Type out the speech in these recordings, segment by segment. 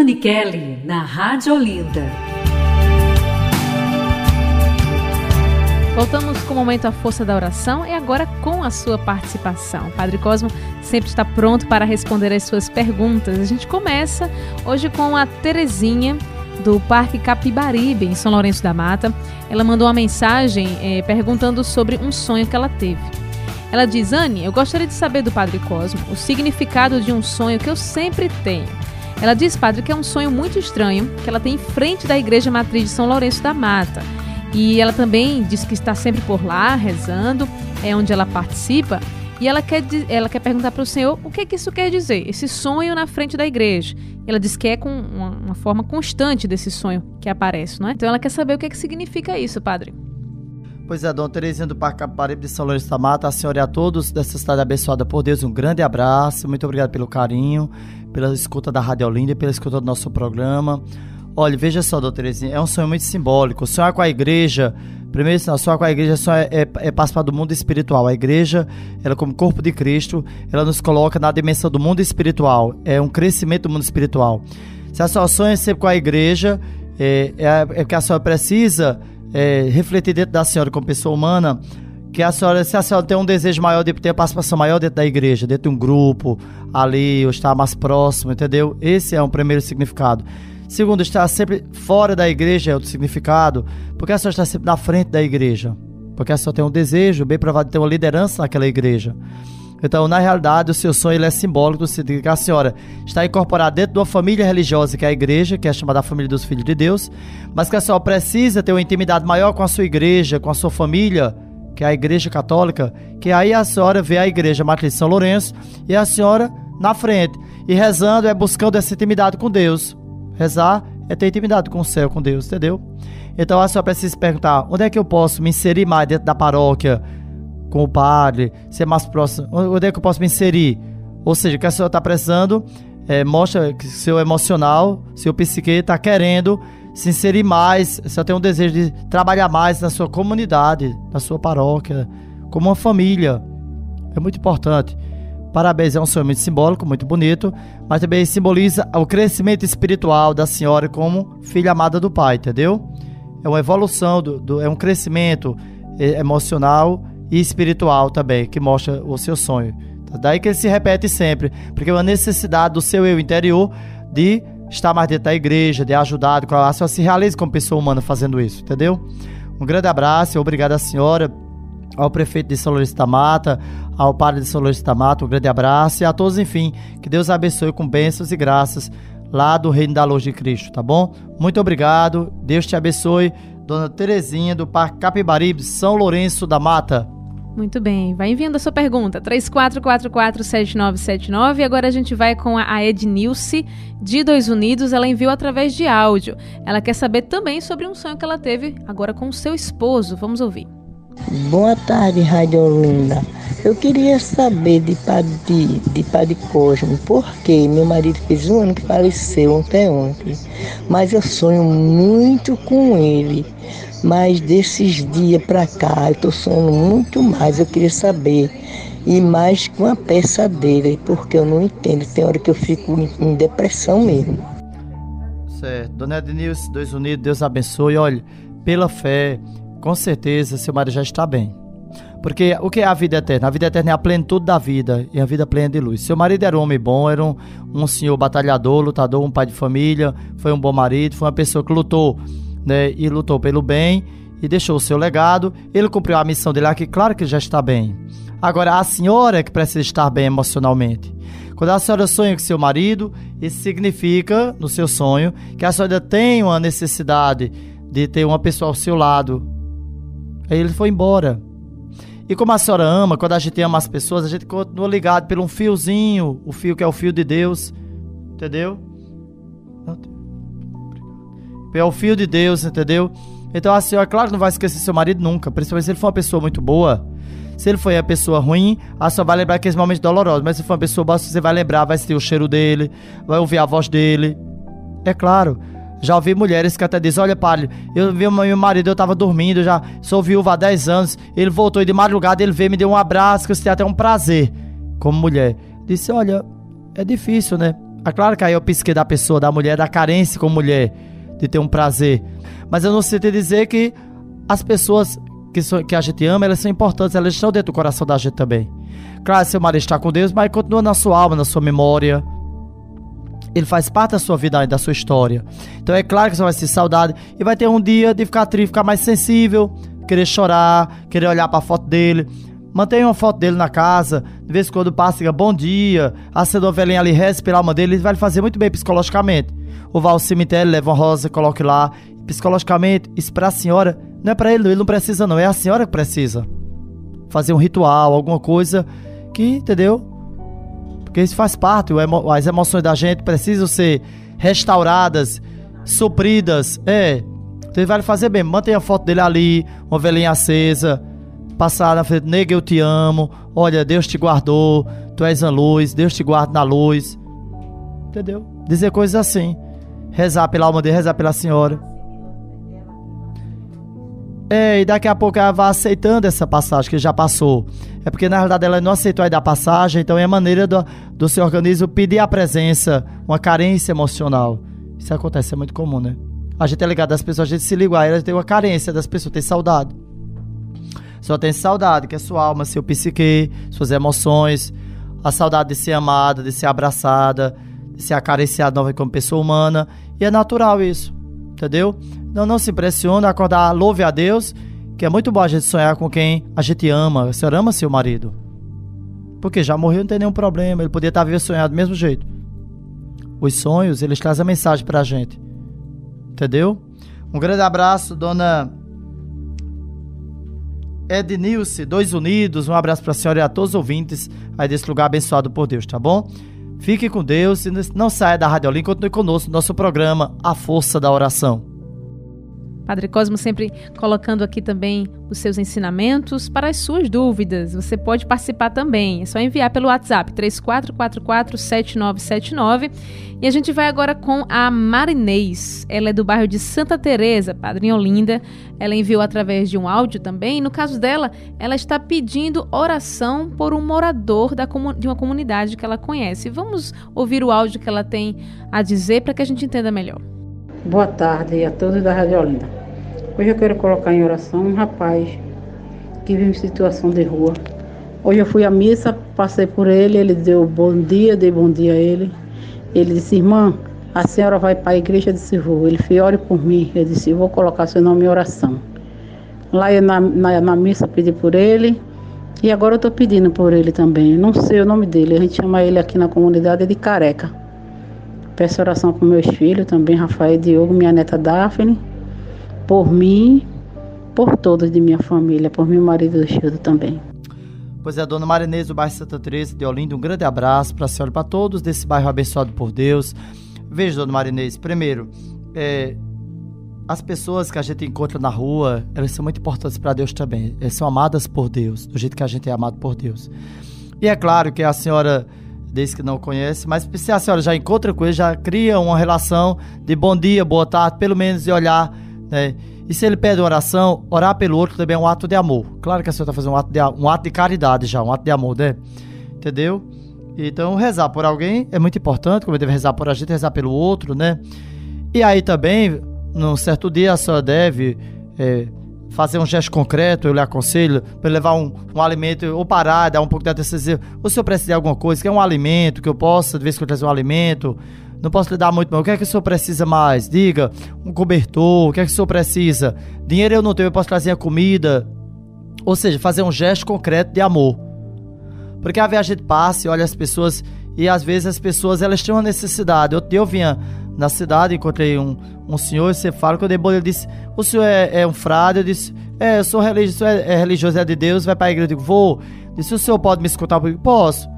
Anne Kelly, na Rádio Olinda. Voltamos com o momento A Força da Oração e agora com a sua participação. O Padre Cosmo sempre está pronto para responder as suas perguntas. A gente começa hoje com a Terezinha, do Parque Capibaribe, em São Lourenço da Mata. Ela mandou uma mensagem eh, perguntando sobre um sonho que ela teve. Ela diz: Anne, eu gostaria de saber do Padre Cosmo o significado de um sonho que eu sempre tenho. Ela diz, padre, que é um sonho muito estranho que ela tem em frente da Igreja Matriz de São Lourenço da Mata. E ela também diz que está sempre por lá, rezando, é onde ela participa. E ela quer, ela quer perguntar para o Senhor o que, que isso quer dizer, esse sonho na frente da igreja. Ela diz que é com uma, uma forma constante desse sonho que aparece, não é? Então ela quer saber o que, que significa isso, padre. Pois é, Dona Terezinha do Parque de São Lourenço da Mata, a senhora e a todos dessa cidade abençoada por Deus, um grande abraço, muito obrigado pelo carinho, pela escuta da Rádio Olinda pela escuta do nosso programa. Olha, veja só, doutora Terezinha, é um sonho muito simbólico. Sonhar com a igreja, primeiro sonhar com a igreja só é, é, é participar do mundo espiritual. A igreja, ela como corpo de Cristo, ela nos coloca na dimensão do mundo espiritual. É um crescimento do mundo espiritual. Se a sua sonha sempre com a igreja, é, é, é que a senhora precisa é, refletir dentro da senhora como pessoa humana, que a senhora, se a senhora tem um desejo maior de ter participação maior dentro da igreja, dentro de um grupo, ali, ou estar mais próximo, entendeu? Esse é um primeiro significado. Segundo, estar sempre fora da igreja é outro significado, porque a senhora está sempre na frente da igreja. Porque a senhora tem um desejo, bem provável, de ter uma liderança naquela igreja. Então, na realidade, o seu sonho ele é simbólico, que a senhora está incorporada dentro de uma família religiosa, que é a igreja, que é chamada família dos filhos de Deus, mas que a senhora precisa ter uma intimidade maior com a sua igreja, com a sua família, que é a igreja católica, que aí a senhora vê a igreja Matriz de São Lourenço e a senhora na frente. E rezando é buscando essa intimidade com Deus. Rezar é ter intimidade com o céu, com Deus, entendeu? Então a senhora precisa se perguntar: onde é que eu posso me inserir mais dentro da paróquia, com o padre, ser mais próximo? Onde é que eu posso me inserir? Ou seja, o que a senhora está precisando é, mostra que seu emocional, seu psique está querendo se inserir mais, se tem um desejo de trabalhar mais na sua comunidade, na sua paróquia, como uma família. É muito importante. Parabéns, é um sonho muito simbólico, muito bonito, mas também simboliza o crescimento espiritual da senhora como filha amada do pai, entendeu? É uma evolução, do, do, é um crescimento é, emocional e espiritual também, que mostra o seu sonho. Daí que ele se repete sempre, porque é uma necessidade do seu eu interior de estar mais dentro da igreja, de ajudar, de a senhora se realize como pessoa humana fazendo isso, entendeu? Um grande abraço, obrigado à senhora ao prefeito de São Lourenço da Mata, ao padre de São Lourenço da Mata, um grande abraço e a todos, enfim, que Deus abençoe com bênçãos e graças lá do Reino da Luz de Cristo, tá bom? Muito obrigado, Deus te abençoe. Dona Terezinha do Parque Capibaribe, São Lourenço da Mata. Muito bem, vai enviando a sua pergunta, 34447979. Agora a gente vai com a Ednilce, de Dois Unidos. Ela enviou através de áudio. Ela quer saber também sobre um sonho que ela teve agora com o seu esposo. Vamos ouvir. Boa tarde, Rádio Olinda. Eu queria saber de Padre, de Padre Cosmo, porque meu marido fez um ano que faleceu ontem ontem, mas eu sonho muito com ele. Mas desses dias para cá, eu estou sonhando muito mais. Eu queria saber. E mais com a peça dele, porque eu não entendo. Tem hora que eu fico em, depressão mesmo. Certo. Dona Ednilce, Dois Unidos, Deus abençoe. Olha, pela fé, com certeza seu marido já está bem. Porque o que é a vida eterna? A vida eterna é a plenitude da vida e a vida plena de luz. Seu marido era um homem bom, era um, um senhor batalhador, lutador, um pai de família, foi um bom marido, foi uma pessoa que lutou né, e lutou pelo bem e deixou o seu legado. Ele cumpriu a missão dele aqui, claro que já está bem. Agora, a senhora é que precisa estar bem emocionalmente. Quando a senhora sonha com seu marido, isso significa, no seu sonho, que a senhora tem uma necessidade de ter uma pessoa ao seu lado Aí ele foi embora. E como a senhora ama, quando a gente ama as pessoas, a gente continua ligado por um fiozinho, o fio que é o fio de Deus. Entendeu? É o fio de Deus, entendeu? Então a senhora, claro, não vai esquecer seu marido nunca, principalmente se ele for uma pessoa muito boa. Se ele for uma pessoa ruim, a senhora vai lembrar aqueles momentos dolorosos. Mas se for uma pessoa boa, você vai lembrar, vai sentir o cheiro dele, vai ouvir a voz dele. É claro. Já ouvi mulheres que até dizem: Olha, padre, eu vi meu marido, eu tava dormindo, já sou viúva há 10 anos. Ele voltou e de madrugada ele veio, me deu um abraço, que eu senti até um prazer como mulher. Disse: Olha, é difícil, né? É claro que aí eu pisquei da pessoa, da mulher, da carência como mulher, de ter um prazer. Mas eu não sei te dizer que as pessoas que, so, que a gente ama, elas são importantes, elas estão dentro do coração da gente também. Claro, seu marido está com Deus, mas continua na sua alma, na sua memória. Ele faz parte da sua vida, da sua história. Então é claro que você vai sentir saudade e vai ter um dia de ficar triste, ficar mais sensível, querer chorar, querer olhar para a foto dele. Mantenha uma foto dele na casa, de vez em quando passa, diga bom dia, acenda uma velhinha ali, reze pela alma dele, ele vai lhe fazer muito bem psicologicamente. Ou vá ao cemitério, leva uma rosa, coloque lá. Psicologicamente, isso para a senhora, não é para ele, ele não precisa não, é a senhora que precisa. Fazer um ritual, alguma coisa que, entendeu? Porque isso faz parte, as emoções da gente precisam ser restauradas, supridas, é. Então ele vai fazer bem, mantenha a foto dele ali, uma velhinha acesa, passar na frente, nega, eu te amo. Olha, Deus te guardou, tu és a luz, Deus te guarda na luz. Entendeu? Dizer coisas assim. Rezar pela alma dele, rezar pela senhora. É, e daqui a pouco ela vai aceitando essa passagem que já passou. É porque na realidade ela não aceitou ainda a passagem, então é maneira do, do seu organismo pedir a presença, uma carência emocional. Isso acontece, é muito comum, né? A gente é ligado às pessoas, a gente se liga a elas, tem uma carência das pessoas, tem saudade. Só tem saudade, que é sua alma, seu psique, suas emoções, a saudade de ser amada, de ser abraçada, ser acariciada nova como pessoa humana. E é natural isso, entendeu? Não, não se impressione, acordar, louve a Deus, que é muito bom a gente sonhar com quem a gente ama. A senhora ama seu marido. Porque já morreu, não tem nenhum problema. Ele podia estar vivendo sonhado do mesmo jeito. Os sonhos, eles trazem a mensagem pra gente. Entendeu? Um grande abraço, dona Ednilce, dois unidos. Um abraço para a senhora e a todos os ouvintes aí desse lugar abençoado por Deus, tá bom? Fique com Deus e não saia da Rádio Olim, continue conosco no nosso programa A Força da Oração. Padre Cosmo sempre colocando aqui também os seus ensinamentos para as suas dúvidas. Você pode participar também. É só enviar pelo WhatsApp 34447979. E a gente vai agora com a Marinês. Ela é do bairro de Santa Teresa, Padrinha Olinda. Ela enviou através de um áudio também. No caso dela, ela está pedindo oração por um morador da de uma comunidade que ela conhece. Vamos ouvir o áudio que ela tem a dizer para que a gente entenda melhor. Boa tarde a todos da Rádio Olinda. Hoje eu quero colocar em oração um rapaz que vive em situação de rua. Hoje eu fui à missa, passei por ele, ele deu bom dia, dei bom dia a ele. Ele disse, irmã, a senhora vai para a igreja? Eu disse, vou. Ele fez, ore por mim. Eu disse, vou colocar seu nome em oração. Lá eu, na, na, na missa pedi por ele e agora eu estou pedindo por ele também. Não sei o nome dele, a gente chama ele aqui na comunidade de Careca. Peço oração por meus filhos também, Rafael Diogo, minha neta Daphne, por mim, por todos de minha família, por meu marido Childo também. Pois é, dona Marinês do bairro Santa Teresa de Olinda, um grande abraço para a senhora e para todos desse bairro abençoado por Deus. Veja, dona Marinês, primeiro, é, as pessoas que a gente encontra na rua, elas são muito importantes para Deus também. Elas são amadas por Deus, do jeito que a gente é amado por Deus. E é claro que a senhora desde que não conhece, mas se a senhora já encontra com ele, já cria uma relação de bom dia, boa tarde, pelo menos de olhar, né? E se ele pede oração, orar pelo outro também é um ato de amor. Claro que a senhora está fazendo um ato, de, um ato de caridade já, um ato de amor, né? Entendeu? Então, rezar por alguém é muito importante, como deve rezar por a gente, rezar pelo outro, né? E aí também, num certo dia, a senhora deve é, fazer um gesto concreto, eu lhe aconselho, para levar um, um alimento, ou parar, dar um pouco de atenção, dizer, o senhor precisa de alguma coisa, quer um alimento, que eu possa, de vez em quando, trazer um alimento, não posso lhe dar muito, mas o que é que o senhor precisa mais? Diga, um cobertor, o que é que o senhor precisa? Dinheiro eu não tenho, eu posso trazer a comida. Ou seja, fazer um gesto concreto de amor. Porque a gente passa e olha as pessoas, e às vezes as pessoas elas têm uma necessidade. Outro dia eu vinha na cidade, encontrei um, um senhor, você fala que eu dei bolo, ele disse, o senhor é, é, um frade? Eu disse, é, eu sou religioso, é, é religioso, é de Deus, vai para a igreja. Eu digo, vou. Disse, o senhor pode me escutar? Eu posso.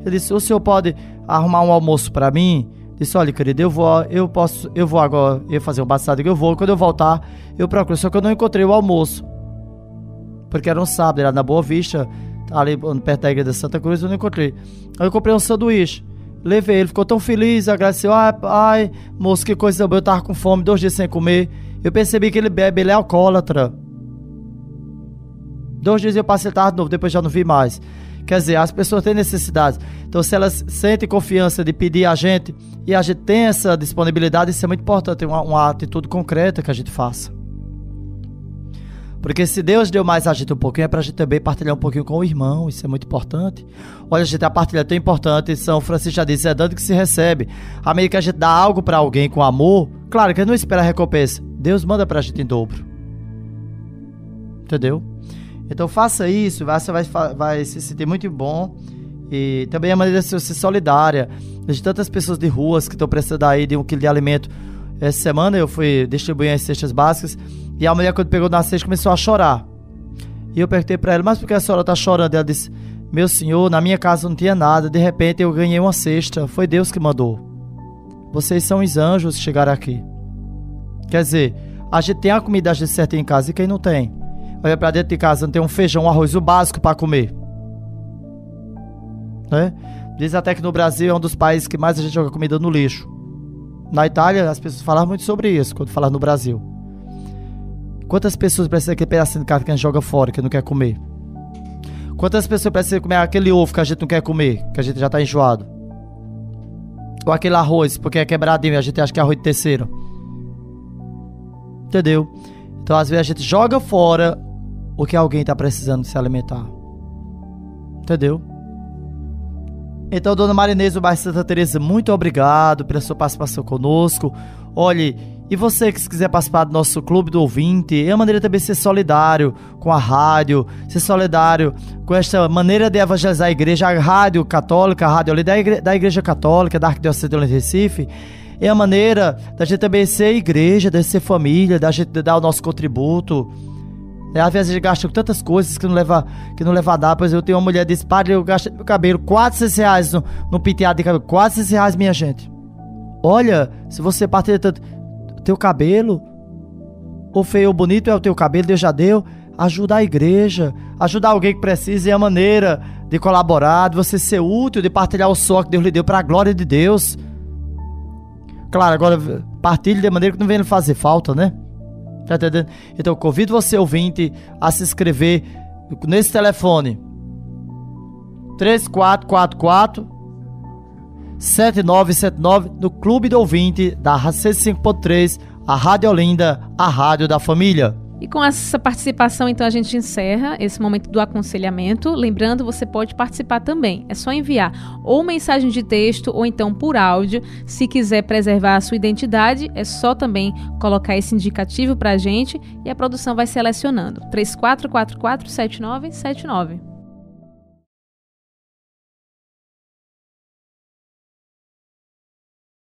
Ele disse, o senhor pode arrumar um almoço para mim? Disse, olha, querido, eu vou, eu posso, eu vou agora, eu fazer um batizado, eu vou, quando eu voltar, eu procuro, só que eu não encontrei o almoço. Porque era um sábado, era na Boa Vista, ali perto da igreja de Santa Cruz, eu não encontrei. Aí eu comprei um sanduíche. Levei, ele ficou tão feliz, agradeceu. Ai, ai, moço, que coisa boa, eu tava com fome, dois dias sem comer. Eu percebi que ele bebe, ele é alcoólatra. Dois dias eu passei tarde de novo, depois já não vi mais. Quer dizer, as pessoas têm necessidades. Então, se elas sentem confiança de pedir a gente e a gente tem essa disponibilidade, isso é muito importante, uma, uma atitude concreta que a gente faça. Porque se Deus deu mais a gente um pouquinho, é pra gente também partilhar um pouquinho com o irmão, isso é muito importante. Olha, a gente, a partilha é tão importante, São Francisco já disse, é dando que se recebe. À medida que a gente dá algo para alguém com amor, claro que não espera recompensa, Deus manda pra gente em dobro. Entendeu? Então faça isso, você vai, vai se sentir muito bom. E também a maneira de ser solidária. De tantas pessoas de ruas que estão precisando aí de um quilo de alimento. Essa semana eu fui distribuir as cestas básicas e a mulher, quando pegou na cesta, começou a chorar. E eu perguntei para ela, mas por que a senhora está chorando? Ela disse, meu senhor, na minha casa não tinha nada, de repente eu ganhei uma cesta, foi Deus que mandou. Vocês são os anjos que chegaram aqui. Quer dizer, a gente tem a comida certa em casa e quem não tem? Olha para dentro de casa, não tem um feijão, um arroz, o básico para comer. Né? Diz até que no Brasil é um dos países que mais a gente joga comida no lixo. Na Itália, as pessoas falam muito sobre isso quando falam no Brasil. Quantas pessoas precisam daquele pedacinho de carne que a gente joga fora, que não quer comer? Quantas pessoas precisam comer aquele ovo que a gente não quer comer, que a gente já tá enjoado? Ou aquele arroz, porque é quebradinho e a gente acha que é arroz de terceiro. Entendeu? Então, às vezes, a gente joga fora o que alguém está precisando se alimentar. Entendeu? Então, dona Marinês do bairro Santa Teresa, muito obrigado pela sua participação conosco. Olhe, e você que quiser participar do nosso clube do ouvinte, é uma maneira também de ser solidário com a rádio, ser solidário com esta maneira de evangelizar a igreja, a rádio católica, a rádio ali da, igreja, da igreja católica, da Arquidiocese de Recife. É a maneira da gente também ser igreja, de ser família, da gente dar o nosso contributo. É, às vezes a gente gasta tantas coisas que não leva, que não leva a dar. Pois eu tenho uma mulher que disse, padre, eu gasto meu cabelo 400 reais no, no penteado de cabelo. 400 reais, minha gente. Olha, se você partir tanto teu cabelo, ou feio ou bonito é o teu cabelo, Deus já deu. Ajuda a igreja, ajudar alguém que precisa, e a maneira de colaborar, de você ser útil, de partilhar o sol que Deus lhe deu para a glória de Deus. Claro, agora partilhe de maneira que não venha fazer falta, né? Tá entendendo? Então eu convido você, ouvinte, a se inscrever nesse telefone 3444 7979 no Clube do Ouvinte da 105.3, a Rádio Olinda, a rádio da família. E com essa participação, então, a gente encerra esse momento do aconselhamento. Lembrando, você pode participar também. É só enviar ou mensagem de texto ou então por áudio. Se quiser preservar a sua identidade, é só também colocar esse indicativo para a gente e a produção vai selecionando. 34447979.